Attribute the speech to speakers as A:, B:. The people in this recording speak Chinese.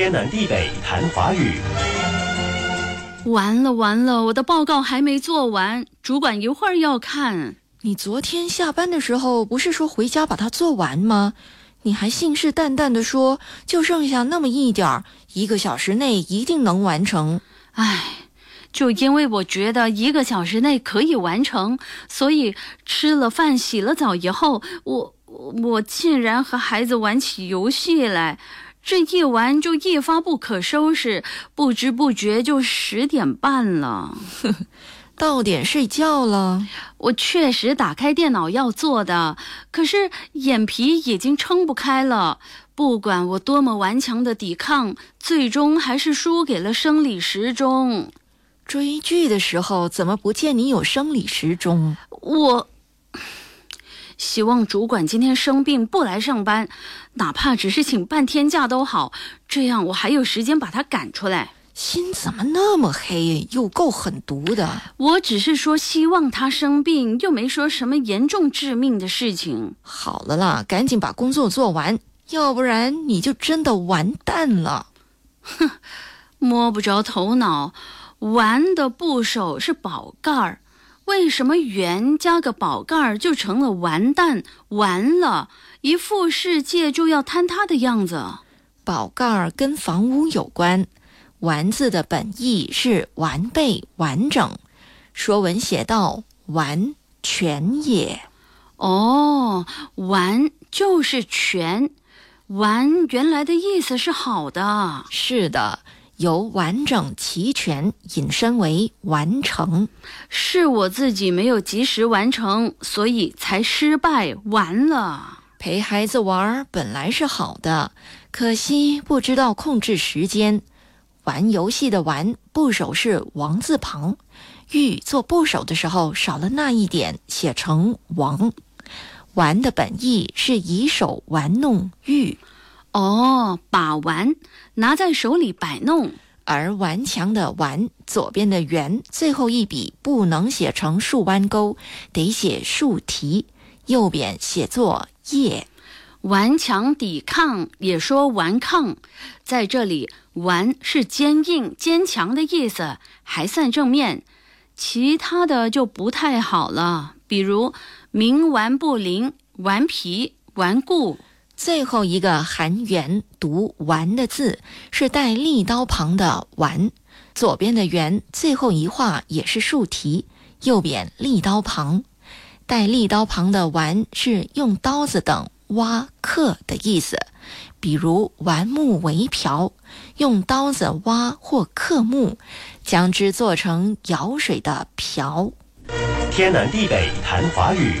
A: 天南地北谈华语。
B: 完了完了，我的报告还没做完，主管一会儿要看。
C: 你昨天下班的时候不是说回家把它做完吗？你还信誓旦旦的说就剩下那么一点儿，一个小时内一定能完成。
B: 唉，就因为我觉得一个小时内可以完成，所以吃了饭、洗了澡以后，我我我竟然和孩子玩起游戏来。这一玩就一发不可收拾，不知不觉就十点半了。
C: 到点睡觉了。
B: 我确实打开电脑要做的，可是眼皮已经撑不开了。不管我多么顽强的抵抗，最终还是输给了生理时钟。
C: 追剧的时候怎么不见你有生理时钟？
B: 我希望主管今天生病不来上班，哪怕只是请半天假都好，这样我还有时间把他赶出来。
C: 心怎么那么黑，又够狠毒的？
B: 我只是说希望他生病，又没说什么严重致命的事情。
C: 好了啦，赶紧把工作做完，要不然你就真的完蛋了。
B: 哼，摸不着头脑。玩的部首是宝盖儿，为什么圆加个宝盖儿就成了完蛋？完了，一副世界就要坍塌的样子。
C: 宝盖儿跟房屋有关。完字的本意是完备、完整。说文写道：“完全也。”
B: 哦，完就是全。完原来的意思是好的。
C: 是的，由完整齐全引申为完成。
B: 是我自己没有及时完成，所以才失败。完了。
C: 陪孩子玩本来是好的，可惜不知道控制时间。玩游戏的“玩”部首是王字旁，玉做部首的时候少了那一点，写成王。玩的本意是以手玩弄玉，
B: 哦，把玩拿在手里摆弄。
C: 而顽强的“顽”左边的圆最后一笔不能写成竖弯钩，得写竖提，右边写作叶。
B: 顽强抵抗也说顽抗，在这里。顽是坚硬、坚强的意思，还算正面。其他的就不太好了，比如冥顽不灵、顽皮、顽固。
C: 最后一个含圆读完的字是带利刀旁的完，左边的圆最后一画也是竖提，右边利刀旁。带利刀旁的完是用刀子等挖刻的意思。比如玩木为瓢，用刀子挖或刻木，将之做成舀水的瓢。
A: 天南地北谈华语。